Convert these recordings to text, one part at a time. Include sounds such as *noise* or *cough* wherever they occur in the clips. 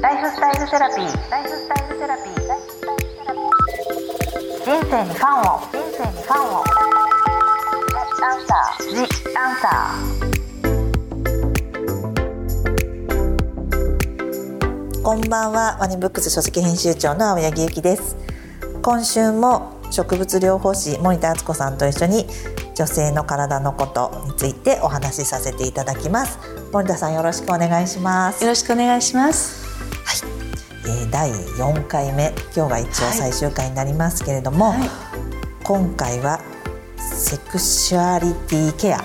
ライフスタイルセラピー。ライフスタイルセラピー。ライフスタイルセラピー。人生にファンを。人生にファンを。アンサー。ジアンサー。こんばんはワニブックス書籍編集長の青柳ゆきです今週も植物療法士森田敦子さんと一緒に女性の体のことについてお話しさせていただきます森田さんよろしくお願いしますよろしくお願いします。えー第4回目今日が一応最終回になりますけれども、はい。今回はセクシュアリティケア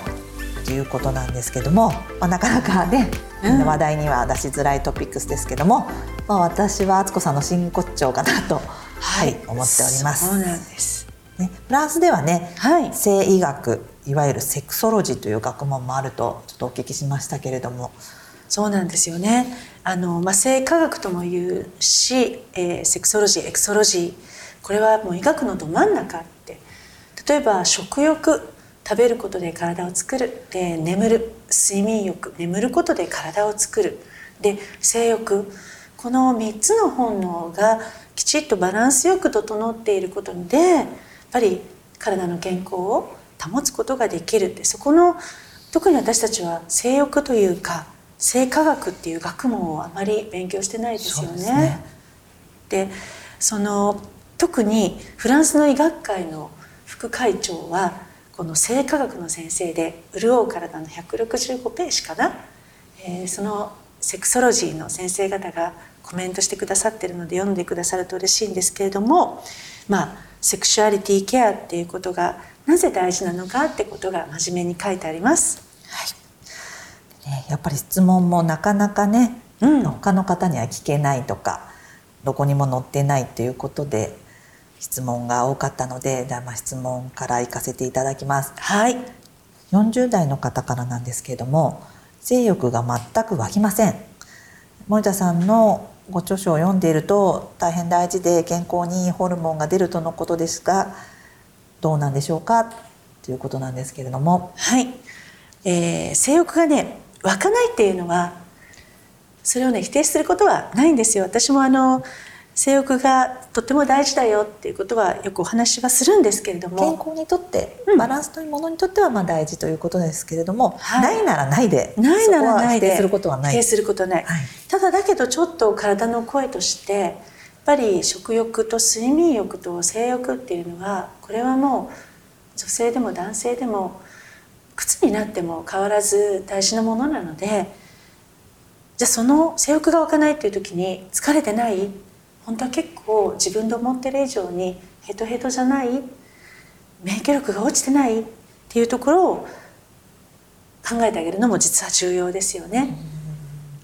ということなんですけども、まあ、なかなかね、うん。話題には出しづらいトピックスですけども、まあ、私は敦子さんの真骨頂かなと、はい思っております。そうなんです。ね、フランスではね、はい。性医学いわゆるセクソロジーという学問もあるとちょっとお聞きしましたけれどもそうなんですよね。あのまあ性科学とも言うし、えーセクソロジー、エクソロジー、これはもう医学のど真ん中って。例えば食欲、食べることで体を作る。で眠る、睡眠欲、眠ることで体を作る。で性欲、この3つの本能がきちっとバランスよく整っていることで、やっぱり体の健康を保つことができるってそこの特に私たちは性欲というか性科学っていう学問をあまり勉強してないですよね。ですねでその特にフランスの医学会の副会長はこの性科学の先生で「潤う体」の165ページかな、えーそのセクソロジーの先生方がコメントしてくださってるので読んでくださると嬉しいんですけれどもまあセクシュアリティケアっていうことがなぜ大事なのかってことが真面目に書いてあります。ねやっぱり質問もなかなかね、うん。他の方には聞けないとかどこにも載ってないということで質問が多かったのでじゃあまあ質問から行かせていただきます。はい、40代の方からなんですけれども性欲が全く湧きません。森田さんのご著書を読んでいると大変大事で健康にいいホルモンが出るとのことですがどうなんでしょうか？ということなんですけれども。はい、えー性欲がね湧かないっていうのはそれをね否定することはないんですよ。私もあの性欲がとっても大事だよっていうことはよくお話はするんですけれども健康にとって、うん。バランスというものにとってはまあ大事ということですけれども、はい。ないならないでないならないで否定することはない。否定することはない、はい。ただだけどちょっと体の声としてやっぱり食欲と睡眠欲と性欲っていうのはこれはもう女性でも男性でも靴になっても変わらず大事なものなのでじゃあその性欲が湧かないっていう時に疲れてない？本当は結構自分で思ってる以上にヘトヘトじゃない？免疫力が落ちてない？っていうところを考えてあげるのも実は重要ですよね。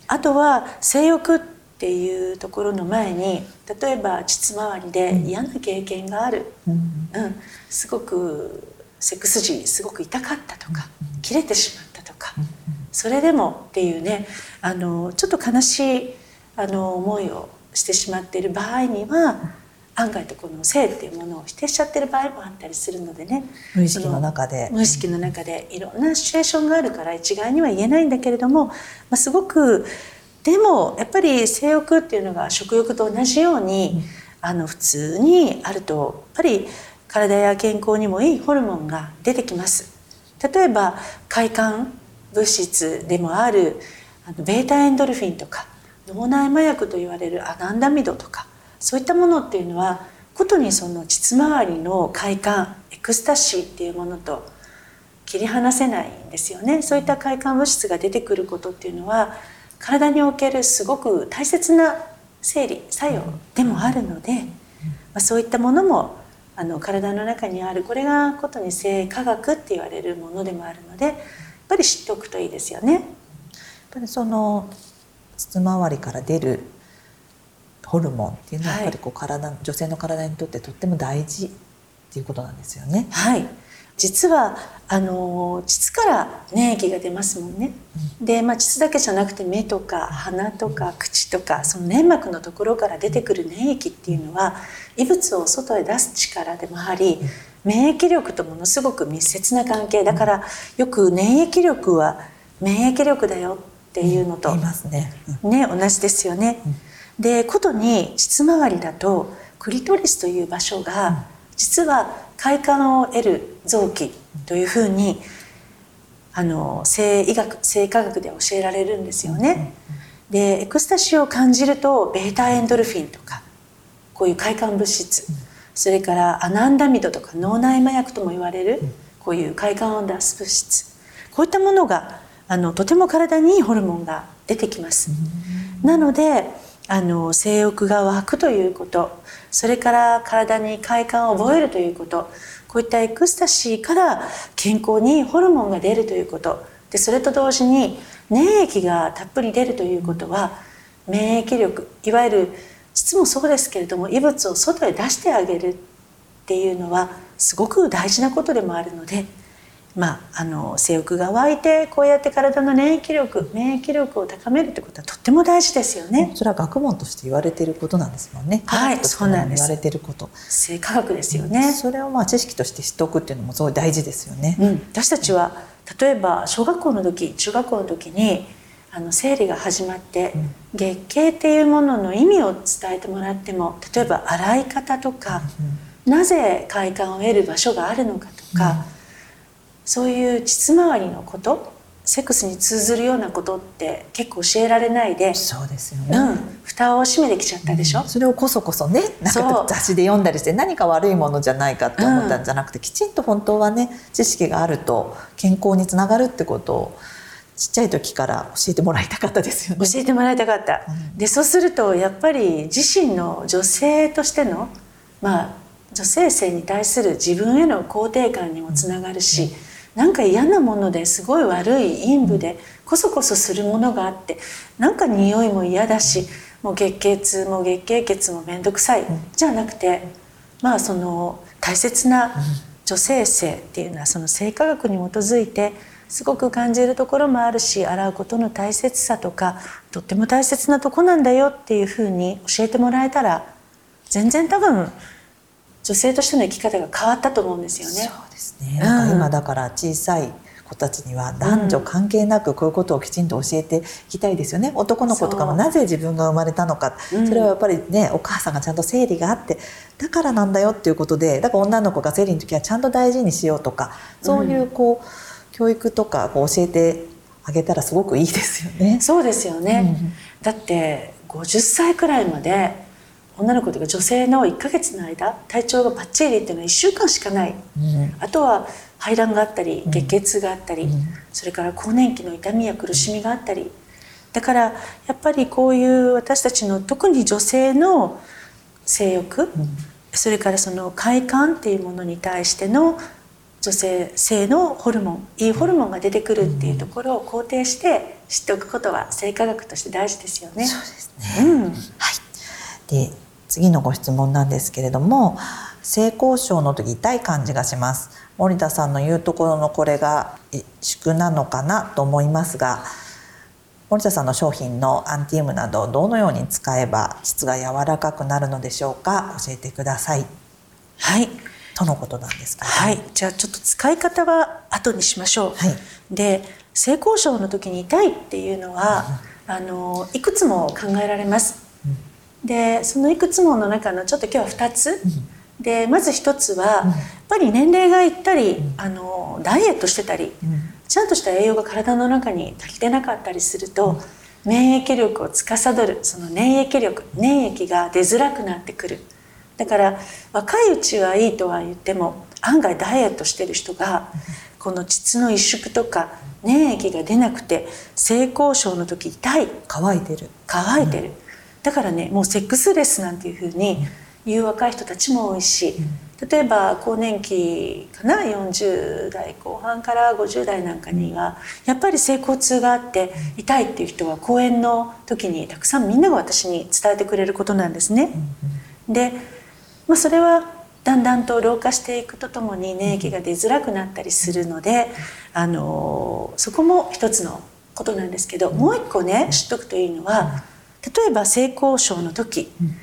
あとは性欲っていうところの前に例えば膣周りで嫌な経験がある、うん。うん、すごくセックス時すごく痛かったとか切れてしまったとかそれでもっていうねあのちょっと悲しいあの思いをしてしまっている場合には案外とこの性っていうものを否定しちゃってる場合もあったりするのでね。無意識の中で。無意識の中でいろんなシチュエーションがあるから一概には言えないんだけれども、まあ、すごくでもやっぱり性欲っていうのが食欲と同じように、あの普通にあるとやっぱり体や健康にもいいホルモンが出てきます。例えば快感物質でもあるあのベータエンドルフィンとか脳内麻薬と言われるアナンダミドとかそういったものっていうのはことにその膣周りの快感エクスタシーっていうものと切り離せないんですよねそういった快感物質が出てくることっていうのは体におけるすごく大切な生理作用でもあるので、まあ、そういったものもあの体の中にあるこれがことに性科学って言われるものでもあるのでやっぱり知っておくといいですよね。やっぱりその膣周りから出るホルモンっていうのははいやっぱりこう体、女性の体にとってとっても大事っていうことなんですよね。はい実はあの膣から粘液が出ますもんね。で、まあ、膣だけじゃなくて目とか鼻とか口とかその粘膜のところから出てくる粘液っていうのは異物を外へ出す力でもあり免疫力とものすごく密接な関係。だからよく免疫力は免疫力だよっていうのとね。うん。ね同じですよね。でことに膣周りだとクリトリスという場所が実は快感を得る臓器というふうにあの性医学性科学で教えられるんですよね。でエクスタシーを感じるとベータエンドルフィンとかこういう快感物質それからアナンダミドとか脳内麻薬とも言われるこういう快感を出す物質。こういったものがあのとても体にいいホルモンが出てきます。なのであの性欲が湧くということ。それから体に快感を覚えるということ。こういったエクスタシーから健康にホルモンが出るということ。でそれと同時に粘液がたっぷり出るということは免疫力いわゆる膣もそうですけれども異物を外へ出してあげるっていうのはすごく大事なことでもあるのでまあ、あの性欲が湧いてこうやって体の免疫力免疫力を高めるってことはとっても大事ですよね。それは学問として言われていることなんですもんね。はい、そうなんです。言われていること。性科学ですよね。それをまあ知識として知っておくっていうのもすごい大事ですよね。うん、私たちは例えば小学校の時、中学校の時にあの生理が始まって、うん、月経っていうものの意味を伝えてもらっても、例えば洗い方とか、うん、なぜ快感を得る場所があるのかとか。そういう膣周りのことセックスに通ずるようなことって結構教えられないでそうですよね、うん、蓋を閉めてきちゃったでしょ、うん、それをこそこそねなんか雑誌で読んだりして何か悪いものじゃないかって思ったんじゃなくて、うん、きちんと本当はね知識があると健康につながるってことをちっちゃい時から教えてもらいたかったですよね。教えてもらいたかった。でそうするとやっぱり自身の女性としてのまあ女性性に対する自分への肯定感にもつながるし、なんか嫌なものですごい悪い陰部でこそこそするものがあってなんか匂いも嫌だしもう月経痛も月経血も面倒くさい、じゃなくてまあその大切な女性性っていうのはその性科学に基づいてすごく感じるところもあるし洗うことの大切さとかとっても大切なとこなんだよっていうふうに教えてもらえたら全然多分女性としての生き方が変わったと思うんですよね。そうですね。なんか今だから小さい子たちには男女関係なくこういうことをきちんと教えていきたいですよね。男の子とかもなぜ自分が生まれたのか、それはやっぱりねお母さんがちゃんと生理があってだからなんだよっていうことで、だから女の子が生理の時はちゃんと大事にしようとか、そういうこう、教育とかこう教えてあげたらすごくいいですよね。そうですよね。うん、だって50歳くらいまで女の子というか女性の1ヶ月の間体調がバッチリっていうのは1週間しかない、うん、あとは排卵があったり月経痛があったり、うん、それから更年期の痛みや苦しみがあったり。だからやっぱりこういう私たちの特に女性の性欲、うん、それからその快感っていうものに対しての女性性のホルモンいいホルモンが出てくるっていうところを肯定して知っておくことは性科学として大事ですよね。そうですね、うん、はい。で次のご質問なんですけれども性交渉の時痛い感じがします。森田さんの言うところのこれが縮なのかなと思いますが森田さんの商品のアンティウムなどどのように使えば質が柔らかくなるのでしょうか教えてください。はい。とのことなんですけど、はい。じゃあちょっと使い方は後にしましょう、はい、で性交渉の時に痛いっていうのは、うん、あのいくつも考えられますでそのいくつもの中のちょっと今日は2つ、うん、でまず1つは、うん、やっぱり年齢がいったり、うん、あのダイエットしてたり、ちゃんとした栄養が体の中に足りてなかったりすると、免疫力を司るその粘液力粘液が出づらくなってくる。だから若いうちはいいとは言っても案外ダイエットしてる人がこの膣の萎縮とか粘液が出なくて性交渉の時痛い乾いてる。乾いてる、だからねもうセックスレスなんていうふうに言う若い人たちも多いし、例えば更年期かな40代後半から50代なんかにはやっぱり性交痛があって痛いっていう人は講演の時にたくさんみんなが私に伝えてくれることなんですね。で、まあ、それはだんだんと老化していくとともに粘液が出づらくなったりするので、あのそこも一つのことなんですけどもう一個ね知っとくといいのは例えば性交渉の時、うん、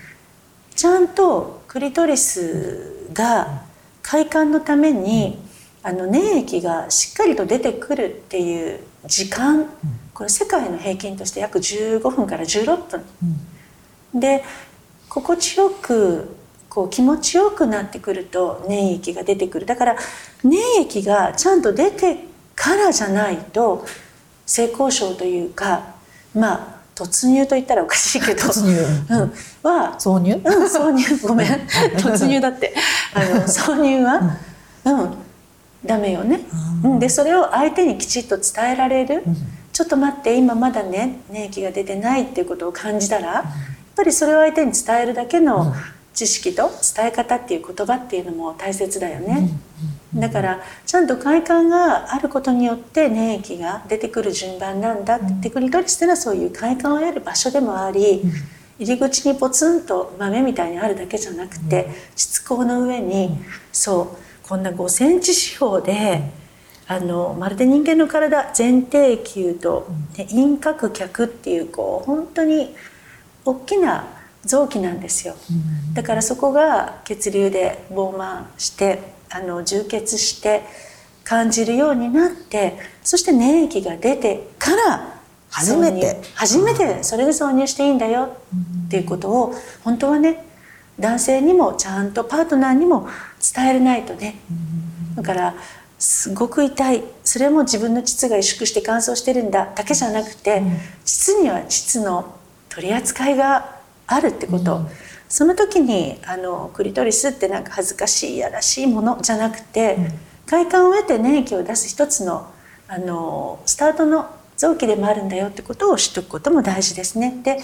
ちゃんとクリトリスが快感のために、あの粘液がしっかりと出てくるっていう時間、これ世界の平均として約15分から16分、で心地よくこう気持ちよくなってくると粘液が出てくる。だから粘液がちゃんと出てからじゃないと性交渉というかまあ突入と言ったらおかしいけど突入。うん、は挿入、うん、挿入。ごめん。*laughs* 突入だって。あの挿入は、うん、ダメよね、うん、でそれを相手にきちっと伝えられる、ちょっと待って今まだね粘液が出てないっていうことを感じたら、やっぱりそれを相手に伝えるだけの知識と伝え方っていう言葉っていうのも大切だよね、だからちゃんと快感があることによって粘液が出てくる順番なんだって、でクリトリスのはそういう快感を得る場所でもあり、入り口にポツンと豆みたいにあるだけじゃなくて、膣口の上に、そうこんな5センチ四方で、あのまるで人間の体前庭球と、ね、陰角脚っていうこう本当に大きな臓器なんですよ、だからそこが血流で膨満してあの充血して感じるようになってそして粘液が出てから初めて。初めてそれで挿入していいんだよ。っていうことを本当はね男性にもちゃんとパートナーにも伝えれないとね。だからすごく痛い。それも自分の膣が萎縮して乾燥してるんだ。だけじゃなくて膣には膣の取り扱いがあるってこと、その時にあのクリトリスってなんか恥ずかしいいやらしいものじゃなくて、快感を得て粘液を出す一つのあのスタートの臓器でもあるんだよってことを知っておくことも大事ですね。で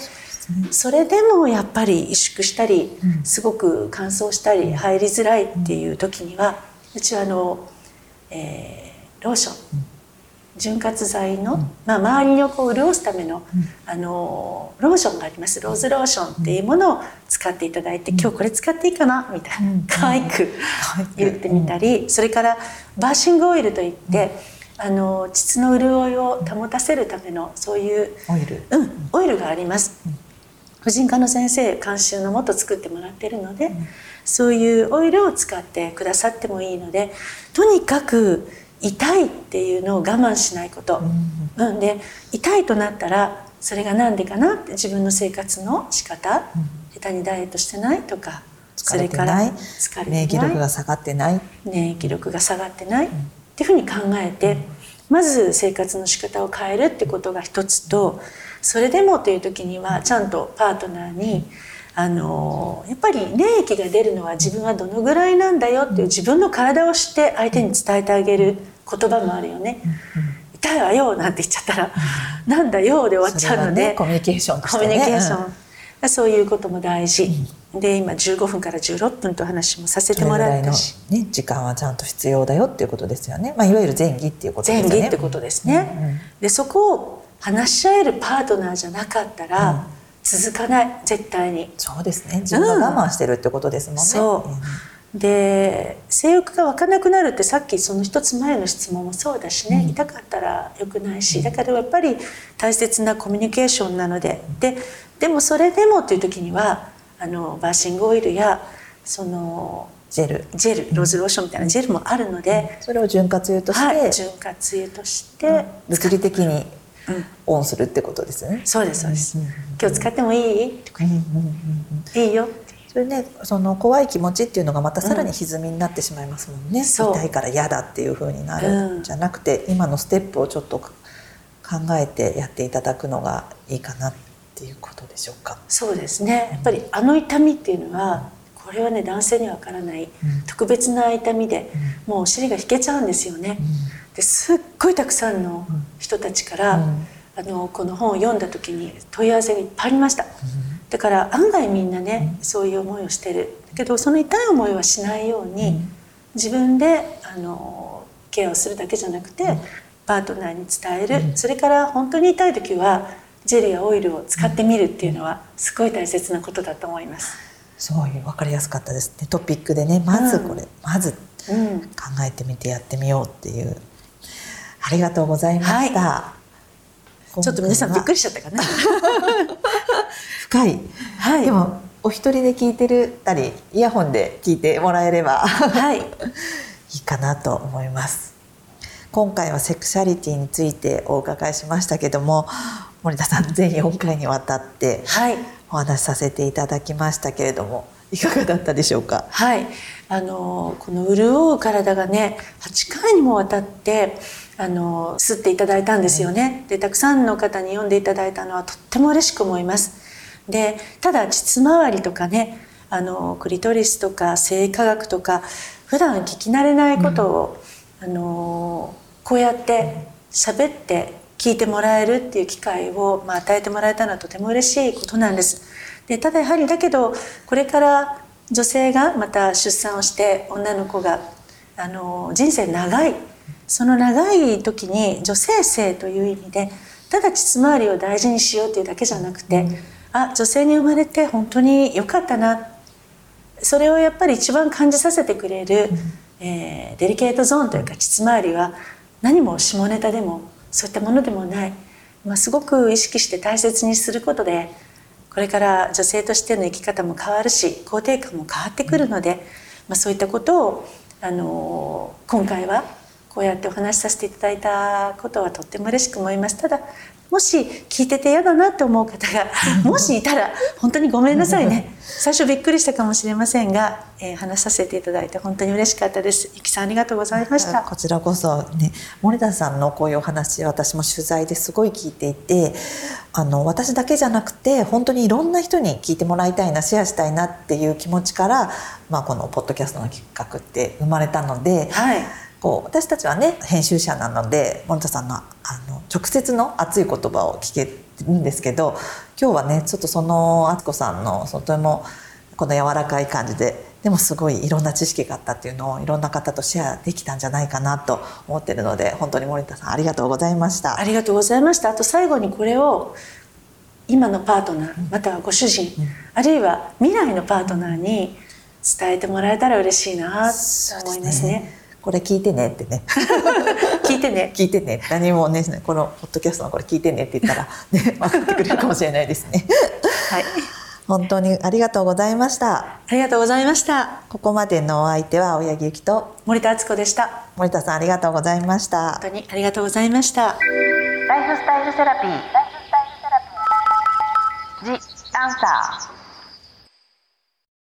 それでもやっぱり萎縮したり、すごく乾燥したり入りづらいっていう時にはうちはあの、えーローション潤滑剤の、まあ、周りをこう潤すための、あのローションがあります。ローズローションっていうものを使っていただいて、今日これ使っていいかな？みたいな、可愛く言ってみたり、それからバーシングオイルといって、あの膣の潤いを保たせるためのそういうオイル。うん、オイルがあります。婦人科の先生監修のもと作ってもらってるので、そういうオイルを使ってくださってもいいのでとにかく痛いっていうのを我慢しないこと、うん。で痛いとなったらそれが何でかなって自分の生活の仕方、下手にダイエットしてないとか疲れてない。疲れて免疫力が下がってない。免疫力が下がってない、っていうふうに考えてまず生活の仕方を変えるってことが一つとそれでもという時にはちゃんとパートナーにあのやっぱり粘液が出るのは自分はどのぐらいなんだよっていう自分の体を知って相手に伝えてあげる言葉もあるよね。痛いわよなんて言っちゃったら、なんだよで終わっちゃうので、ねコミュニケーションとしてコねミュニケーション、そういうことも大事、で今15分から16分と話もさせてもらったし。ね、時間はちゃんと必要だよっていうことですよね、まあ、いわゆる前儀っていうことですよね。前儀ってことですね、でそこを話し合えるパートナーじゃなかったら、続かない。絶対に。そうですね。自分が我慢してるってことですもんね、そうで性欲が湧かなくなるってさっきその一つ前の質問もそうだしね、痛かったらよくないしだからやっぱり大切なコミュニケーションなので。ででもそれでもという時にはあのバーシングオイルやそのジェル。ジェルローズローションみたいなジェルもあるので、それを潤滑油として、はい、潤滑油として、物理的にうん。オンするってことですね、そうですそうです、うん今日使ってもいい？いいよ。ってそれねその怖い気持ちっていうのがまたさらに歪みになってしまいますもんね、そう。痛いから嫌だっていう風になる、うんじゃなくて今のステップをちょっと考えてやっていただくのがいいかなっていうことでしょうか。そうですね。やっぱりあの痛みっていうのはこれはね男性にはわからない。特別な痛みで、もうお尻が引けちゃうんですよね。ですっごいたくさんの人たちから、うん。あのこの本を読んだ時に問い合わせがいっぱいありました。だから案外みんなね、そういう思いをしてる。だけどその痛い思いはしないように、自分であのケアをするだけじゃなくて、パートナーに伝える、それから本当に痛い時はジェルやオイルを使ってみるっていうのはすごい大切なことだと思います。そういう分かりやすかったですねトピックでねまずこれ、まずうん、考えてみてやってみようっていう。ありがとうございました、ちょっと皆さんびっくりりしちゃったかな。*laughs* 深い、はい。でもお一人で聞いてるたりイヤホンで聞いてもらえれば。はい、*laughs* いいかなと思います。今回はセクシャリティについてお伺いしましたけども森田さん全4回にわたってはい、おお話しさせていただきましたけれどもいかがだったでしょうか？はい。あのこの潤う体がね8回にもわたってあの吸っていただいたんですよね。でたくさんの方に読んでいただいたのはとっても嬉しく思いますでただ膣周りとかねあのクリトリスとか性科学とか普段聞き慣れないことを、うん、あのこうやって喋って聞いてもらえるっていう機会を、まあ、与えてもらえたのはとても嬉しいことなんです。でただやはりだけどこれから女性がまた出産をして女の子があの人生長い。その長い時に女性性という意味でただ膣周りを大事にしようっていうだけじゃなくて、うん、あ女性に生まれて本当に良かったな。それをやっぱり一番感じさせてくれる、うん、えー、デリケートゾーンというか膣周りは何も下ネタでもそういったものでもない、まあ、すごく意識して大切にすることでこれから女性としての生き方も変わるし肯定感も変わってくるので、まあ、そういったことをあの今回はこうやってお話しさせていただいたことはとっても嬉しく思います。ただもし聞いてて嫌だなって思う方がもしいたら本当にごめんなさいね。最初びっくりしたかもしれませんが、えー、話させていただいて本当に嬉しかったです。ゆきさんありがとうございました。こちらこそね森田さんのこういうお話私も取材ですごい聞いていてあの私だけじゃなくて本当にいろんな人に聞いてもらいたいなシェアしたいなっていう気持ちから、まあ、このポッドキャストの企画って生まれたので、はい、こう私たちはね編集者なので森田さんのあの直接の熱い言葉を聞けるんですけど今日はねちょっとその敦子さんのとてもこの柔らかい感じででもすごいいろんな知識があったっていうのをいろんな方とシェアできたんじゃないかなと思ってるので本当に森田さんありがとうございました。ありがとうございました。あと最後にこれを今のパートナーまたはご主人、うん、あるいは未来のパートナーに伝えてもらえたら嬉しいなと思いますね。これ聞いてねってね。*laughs* 聞いてね。聞いてね。何もねこのポッドキャストのこれ聞いてねって言ったらね *laughs* 分かってくれるかもしれないですね。はい。本当にありがとうございました。ありがとうございました。ここまでのお相手は青柳ゆきと森田敦子でした。森田さんありがとうございました。本当にありがとうございました。ライフスタイルセラピーライフスタイルセラピージアンサー